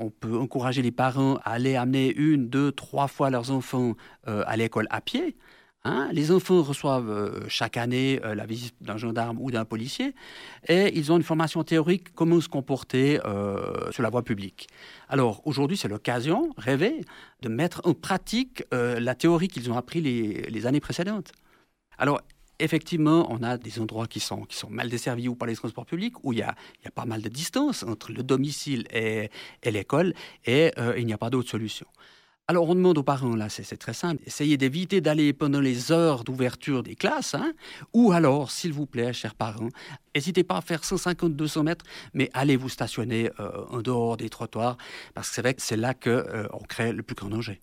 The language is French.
on peut encourager les parents à aller amener une, deux, trois fois leurs enfants euh, à l'école à pied. Hein. les enfants reçoivent euh, chaque année la visite d'un gendarme ou d'un policier et ils ont une formation théorique comment se comporter sur la voie publique. Alors aujourd'hui, c'est l'occasion rêvée de mettre en pratique la théorie qu'ils ont appris les, les années précédentes. Alors effectivement, on a des endroits qui sont, mal desservis ou par les transports publics, où il y a, pas mal de distance entre le domicile et, l'école, et euh, il n'y a pas d'autre solution. Alors on demande aux parents, là c'est très simple, essayez d'éviter d'aller pendant les heures d'ouverture des classes, hein, ou alors, s'il vous plaît, chers parents, n'hésitez pas à faire 150-200 mètres, mais allez vous stationner euh, en dehors des trottoirs, parce que c'est vrai que c'est là qu'on euh, crée le plus grand danger.